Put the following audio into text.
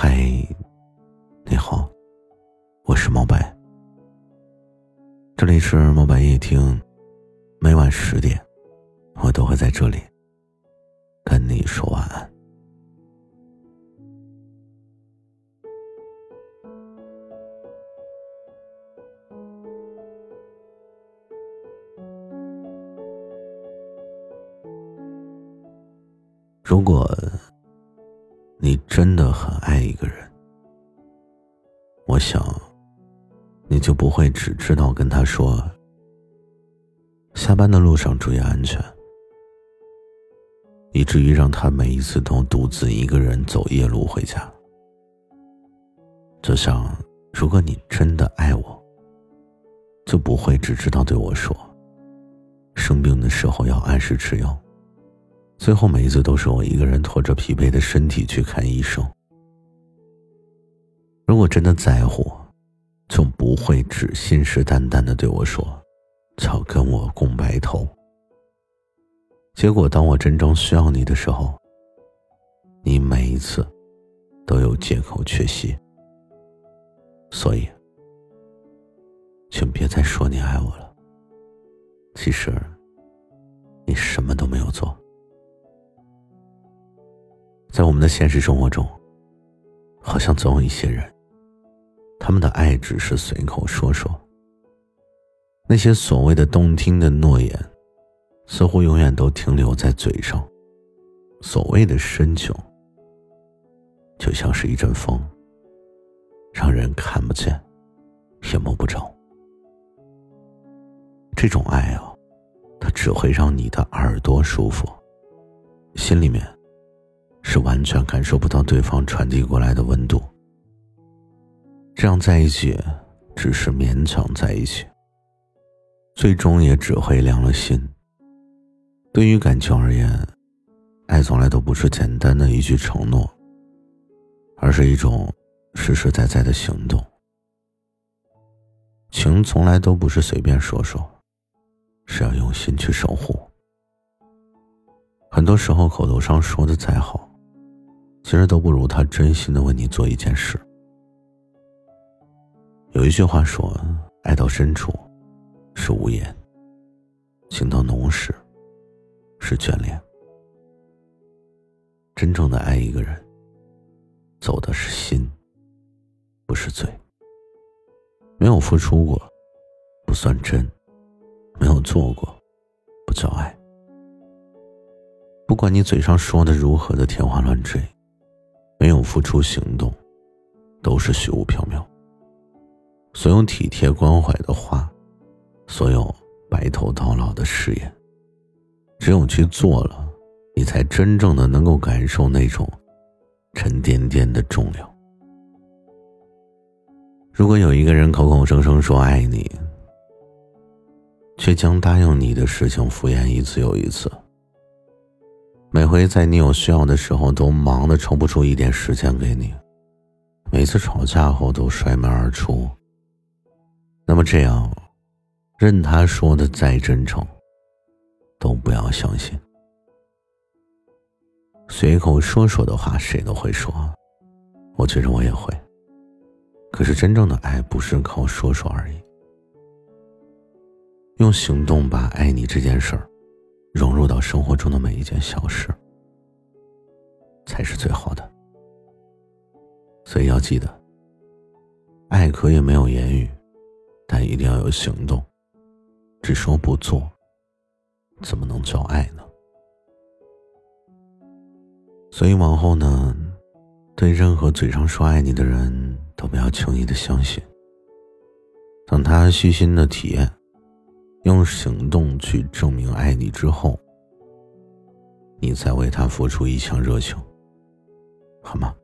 嗨你好我是猫白。这里是猫白夜听每晚十点我都会在这里跟你说晚安。如果你真的很爱一个人，我想。你就不会只知道跟他说：“下班的路上注意安全。”以至于让他每一次都独自一个人走夜路回家。就像，如果你真的爱我，就不会只知道对我说：“生病的时候要按时吃药。”最后每一次都是我一个人拖着疲惫的身体去看医生。如果真的在乎。就不会只信誓旦旦的对我说，要跟我共白头。结果当我真正需要你的时候，你每一次都有借口缺席。所以，请别再说你爱我了。其实，你什么都没有做。在我们的现实生活中，好像总有一些人。他们的爱只是随口说说，那些所谓的动听的诺言，似乎永远都停留在嘴上。所谓的深情，就像是一阵风，让人看不见，也摸不着。这种爱啊，它只会让你的耳朵舒服，心里面是完全感受不到对方传递过来的温度。这样在一起，只是勉强在一起，最终也只会凉了心。对于感情而言，爱从来都不是简单的一句承诺，而是一种实实在在的行动。情从来都不是随便说说，是要用心去守护。很多时候，口头上说的再好，其实都不如他真心的为你做一件事。有一句话说：“爱到深处是无言，情到浓时是眷恋。”真正的爱一个人，走的是心，不是嘴。没有付出过，不算真；没有做过，不叫爱。不管你嘴上说的如何的天花乱坠，没有付出行动，都是虚无缥缈。所有体贴关怀的话，所有白头到老的誓言，只有去做了，你才真正的能够感受那种沉甸甸的重量。如果有一个人口口声声说爱你，却将答应你的事情敷衍一次又一次，每回在你有需要的时候都忙得抽不出一点时间给你，每次吵架后都摔门而出。那么这样，任他说的再真诚，都不要相信。随口说说的话，谁都会说，我觉着我也会。可是真正的爱不是靠说说而已，用行动把爱你这件事儿到生活中的每一件小事，才是最好的。所以要记得，爱可以没有言语。但一定要有行动，只说不做，怎么能叫爱呢？所以往后呢，对任何嘴上说爱你的人都不要轻易的相信。等他细心的体验，用行动去证明爱你之后，你再为他付出一腔热情，好吗？